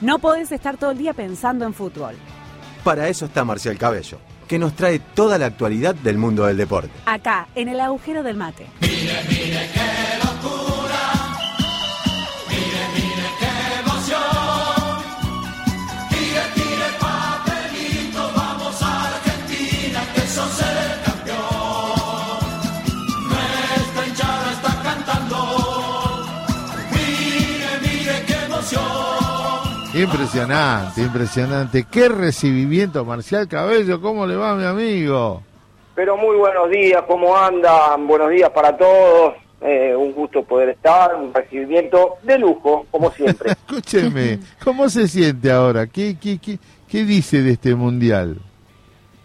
No podés estar todo el día pensando en fútbol. Para eso está Marcial Cabello, que nos trae toda la actualidad del mundo del deporte. Acá, en el agujero del mate. Impresionante, impresionante. Qué recibimiento, Marcial Cabello. ¿Cómo le va, mi amigo? Pero muy buenos días, ¿cómo andan? Buenos días para todos. Eh, un gusto poder estar, un recibimiento de lujo, como siempre. Escúcheme, ¿cómo se siente ahora? ¿Qué, qué, qué, qué dice de este mundial?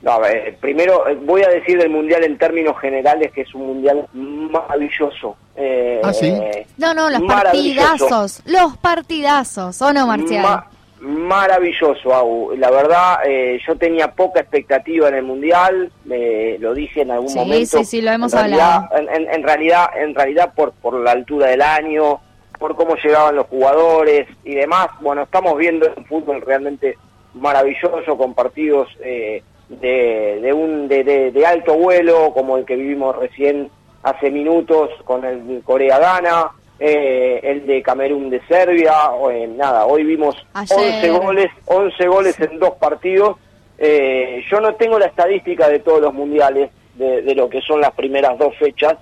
No, primero eh, voy a decir del mundial en términos generales que es un mundial maravilloso. Eh, ¿Ah, sí? No, no, los partidazos, los partidazos, ¿o no, Marcial? Maravilloso, Agu. La verdad, eh, yo tenía poca expectativa en el mundial, lo dije en algún momento. Sí, sí, lo hemos hablado. En, realidad, en realidad por, por la altura del año, por cómo llegaban los jugadores y demás. Bueno, estamos viendo un fútbol realmente maravilloso con partidos eh, de, de, un, de, de, alto vuelo, como el que vivimos recién hace minutos con el Corea-Ghana, eh, el de Camerún de Serbia, o, nada, hoy vimos 11 goles, 11 goles en dos partidos. Eh, yo no tengo la estadística de todos los mundiales, de, de, lo que son las primeras dos fechas,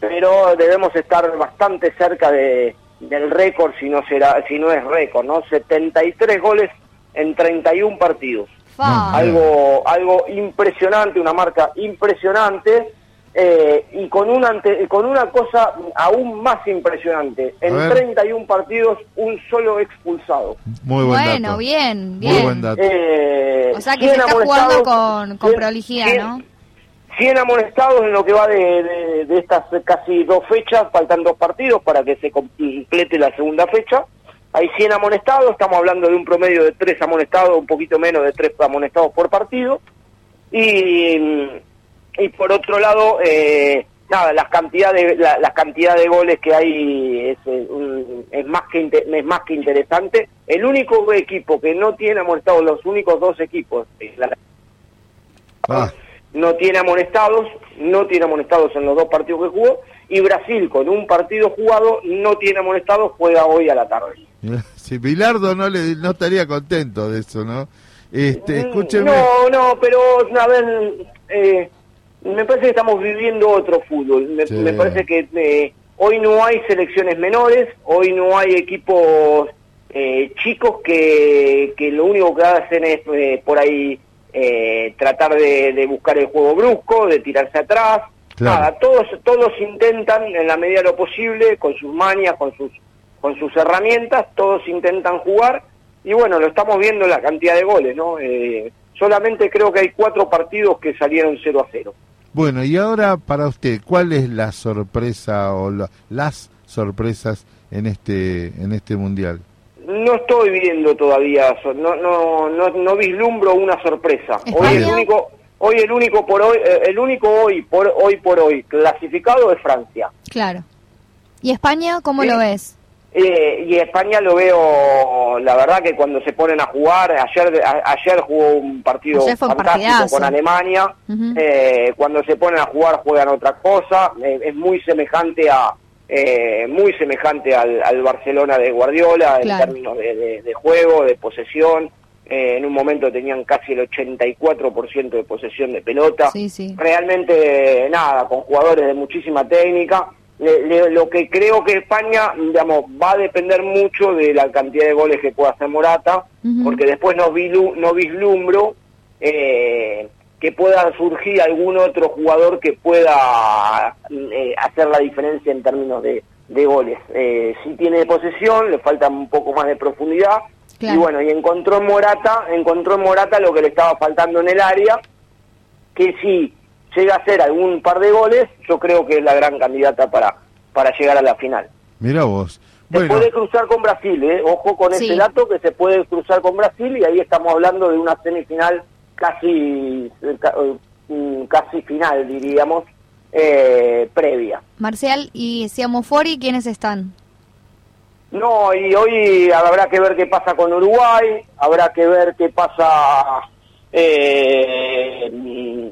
pero debemos estar bastante cerca de, del récord, si no, será, si no es récord, ¿no? 73 goles en 31 partidos. Algo, algo impresionante, una marca impresionante. Eh, y con una, con una cosa aún más impresionante. En 31 partidos, un solo expulsado. Muy buen bueno, bien, bien. Muy buen dato. Eh, o sea que se está jugando con, con prolijidad, ¿no? 100 amonestados en lo que va de, de, estas casi dos fechas, faltan dos partidos para que se complete la segunda fecha hay 100 amonestados, estamos hablando de un promedio de 3 amonestados, un poquito menos de 3 amonestados por partido. Y, y por otro lado, eh, nada, las cantidades la, la, cantidad de goles que hay es, eh, es, más que es más que interesante. El único equipo que no tiene amonestados, los únicos dos equipos, ah. no tiene amonestados, no tiene amonestados en los dos partidos que jugó, y Brasil con un partido jugado no tiene amonestados, juega hoy a la tarde. Si Bilardo no le no estaría contento de eso, ¿no? Este, mm, escúcheme. No, no, pero a ver, eh, me parece que estamos viviendo otro fútbol. Me, parece que eh, hoy no hay selecciones menores, hoy no hay equipos eh, chicos que, que lo único que hacen es por ahí tratar de, de buscar el juego brusco, de tirarse atrás. Nada, todos, todos intentan en la medida de lo posible, con sus manias, con sus con sus herramientas, todos intentan jugar y bueno, lo estamos viendo en la cantidad de goles, ¿no? Eh, solamente creo que hay cuatro partidos que salieron 0 a 0. Bueno, y ahora para usted, ¿cuál es la sorpresa o las sorpresas en este en este mundial? No estoy viendo todavía, no no no, no vislumbro una sorpresa. Hoy el único hoy el único por hoy eh, el único hoy por hoy por hoy clasificado es Francia. Claro. ¿Y España cómo lo ves? Eh, y España lo veo, la verdad que cuando se ponen a jugar, ayer ayer jugó un partido fantástico con Alemania, eh, cuando se ponen a jugar juegan otra cosa, eh, es muy semejante a muy semejante al, Barcelona de Guardiola en términos de, juego, de posesión. en un momento tenían casi el 84% de posesión de pelota. Realmente nada, con jugadores de muchísima técnica lo que creo que España, digamos, va a depender mucho de la cantidad de goles que pueda hacer Morata, porque después no, no vislumbro eh, que pueda surgir algún otro jugador que pueda eh, hacer la diferencia en términos de, goles. Eh, si tiene posesión, le falta un poco más de profundidad, y bueno, y encontró en Morata, encontró en Morata lo que le estaba faltando en el área, que sí llega a hacer algún par de goles, yo creo que es la gran candidata para, para llegar a la final. Mira vos. Se puede cruzar con Brasil, ¿eh? ojo con ese dato que se puede cruzar con Brasil y ahí estamos hablando de una semifinal casi eh, casi final, diríamos, eh, previa. Marcial y Siamo Fori, ¿quiénes están? No, y hoy habrá que ver qué pasa con Uruguay, habrá que ver qué pasa, eh,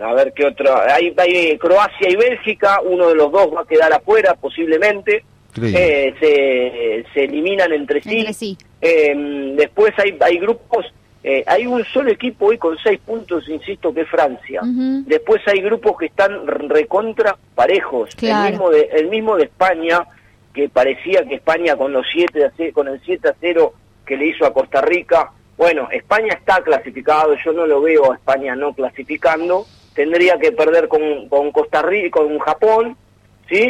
a ver qué otro, hay, hay, Croacia y Bélgica, uno de los dos va a quedar afuera posiblemente, eh, se, se, eliminan entre sí. Eh, después hay, hay grupos, eh, hay un solo equipo hoy con seis puntos, insisto, que es Francia. Después hay grupos que están recontra parejos, el, mismo de, el mismo de España que parecía que España con los siete con el 7 a 0 que le hizo a Costa Rica, bueno, España está clasificado, yo no lo veo a España no clasificando, tendría que perder con, con Costa Rica, con Japón, ¿sí?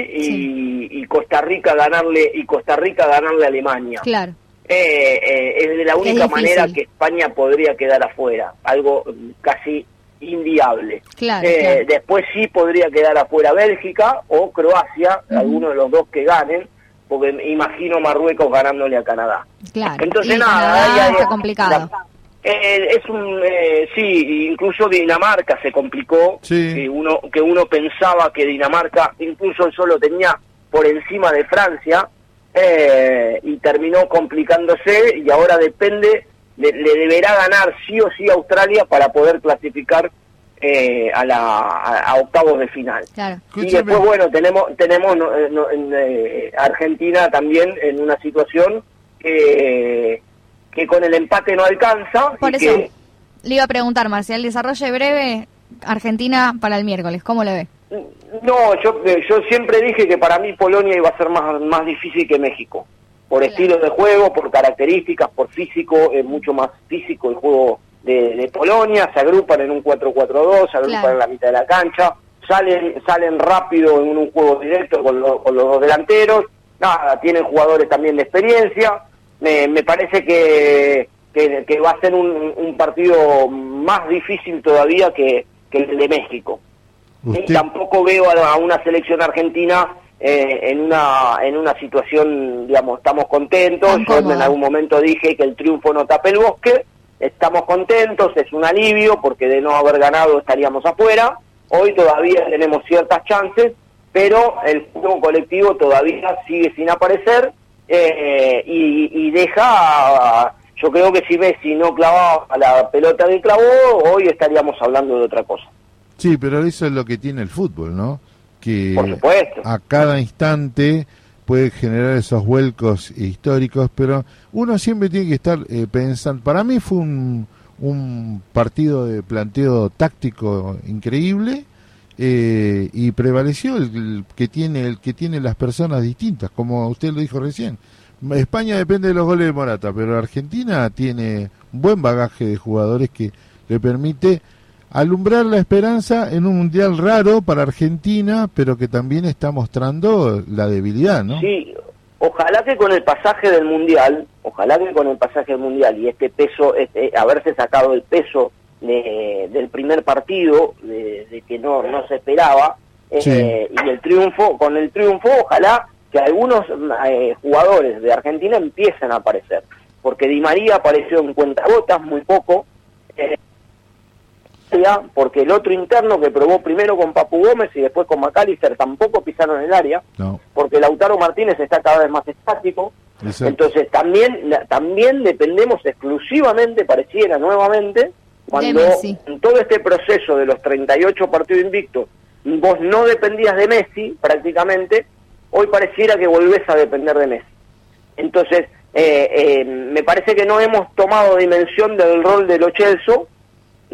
Y, Costa Rica ganarle y Costa Rica ganarle a Alemania. Claro. Eh, eh, es de la única manera que España podría quedar afuera, algo casi inviable. Eh, después sí podría quedar afuera Bélgica o Croacia, alguno de los dos que ganen, porque imagino Marruecos ganándole a Canadá. Claro. Entonces nada, está complicado. Eh, es un eh, sí, incluso Dinamarca se complicó, que uno que uno pensaba que Dinamarca incluso solo tenía por encima de Francia eh, y terminó complicándose y ahora depende le, deberá ganar sí o sí Australia para poder clasificar eh, a, la, a, octavos de final. Y después, bueno, tenemos, tenemos en, eh, Argentina también en una situación que, que con el empate no alcanza. Por eso le iba a preguntar, Marcial, desarrolle breve Argentina para el miércoles, ¿cómo le ve? No, yo, eh, yo siempre dije que para mí Polonia iba a ser más, más difícil que México. Por estilo de juego, por características, por físico, es mucho más físico el juego de, Polonia, se agrupan en un 4-4-2, se agrupan en la mitad de la cancha, salen salen rápido en un, juego directo con, con, los dos delanteros, nada, tienen jugadores también de experiencia, me, me parece que, que, va a ser un, partido más difícil todavía que, que el de México. Y tampoco veo a, una selección argentina eh, en una en una situación, digamos, estamos contentos. Yo en algún momento dije que el triunfo no tapa el bosque estamos contentos, es un alivio porque de no haber ganado estaríamos afuera. Hoy todavía tenemos ciertas chances, pero el juego colectivo todavía sigue sin aparecer eh, y, deja, yo creo que si Messi no clavaba la pelota de clavó, hoy estaríamos hablando de otra cosa. Sí, pero eso es lo que tiene el fútbol, ¿no? Que a cada instante puede generar esos vuelcos históricos, pero uno siempre tiene que estar eh, pensando. Para mí fue un, un partido de planteo táctico increíble eh, y prevaleció el, que tiene el que tiene las personas distintas, como usted lo dijo recién. España depende de los goles de Morata, pero Argentina tiene un buen bagaje de jugadores que le permite alumbrar la esperanza en un mundial raro para Argentina, pero que también está mostrando la debilidad, ¿no? Sí, ojalá que con el pasaje del mundial, ojalá que con el pasaje del mundial y este peso, este, haberse sacado el peso del primer partido, de, que no, no se esperaba, eh, y el triunfo, con el triunfo, ojalá que algunos eh, jugadores de Argentina empiecen a aparecer, porque Di María apareció en cuentagotas muy poco, eh, porque el otro interno que probó primero con Papu Gómez y después con McAllister tampoco pisaron el área, porque Lautaro Martínez está cada vez más estático. Entonces también, también dependemos exclusivamente, pareciera nuevamente, cuando en todo este proceso de los 38 partidos invictos, vos no dependías de Messi prácticamente, hoy pareciera que volvés a depender de Messi. Entonces, eh, eh, me parece que no hemos tomado dimensión del rol de Lo Chelso,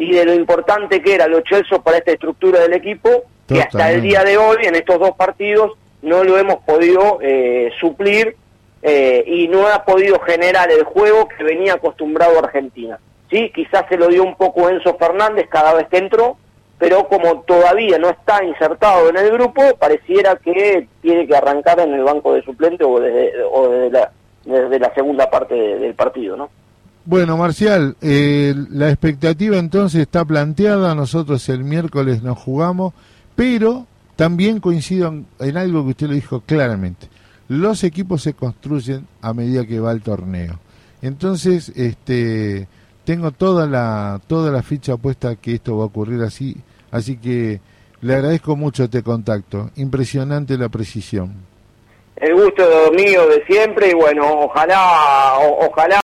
y de lo importante que era los Chelsea para esta estructura del equipo, que hasta el día de hoy, en estos dos partidos, no lo hemos podido eh, suplir eh, y no ha podido generar el juego que venía acostumbrado Argentina. Sí, quizás se lo dio un poco Enzo Fernández cada vez que entró, pero como todavía no está insertado en el grupo, pareciera que tiene que arrancar en el banco de suplente o desde, o desde, la, desde la segunda parte del partido, ¿no? Bueno, Marcial, eh, la expectativa entonces está planteada, nosotros el miércoles nos jugamos, pero también coincido en, algo que usted lo dijo claramente, los equipos se construyen a medida que va el torneo. Entonces, este, tengo toda la, toda la ficha puesta que esto va a ocurrir así, así que le agradezco mucho este contacto, impresionante la precisión. el gusto mío de siempre y bueno, ojalá, ojalá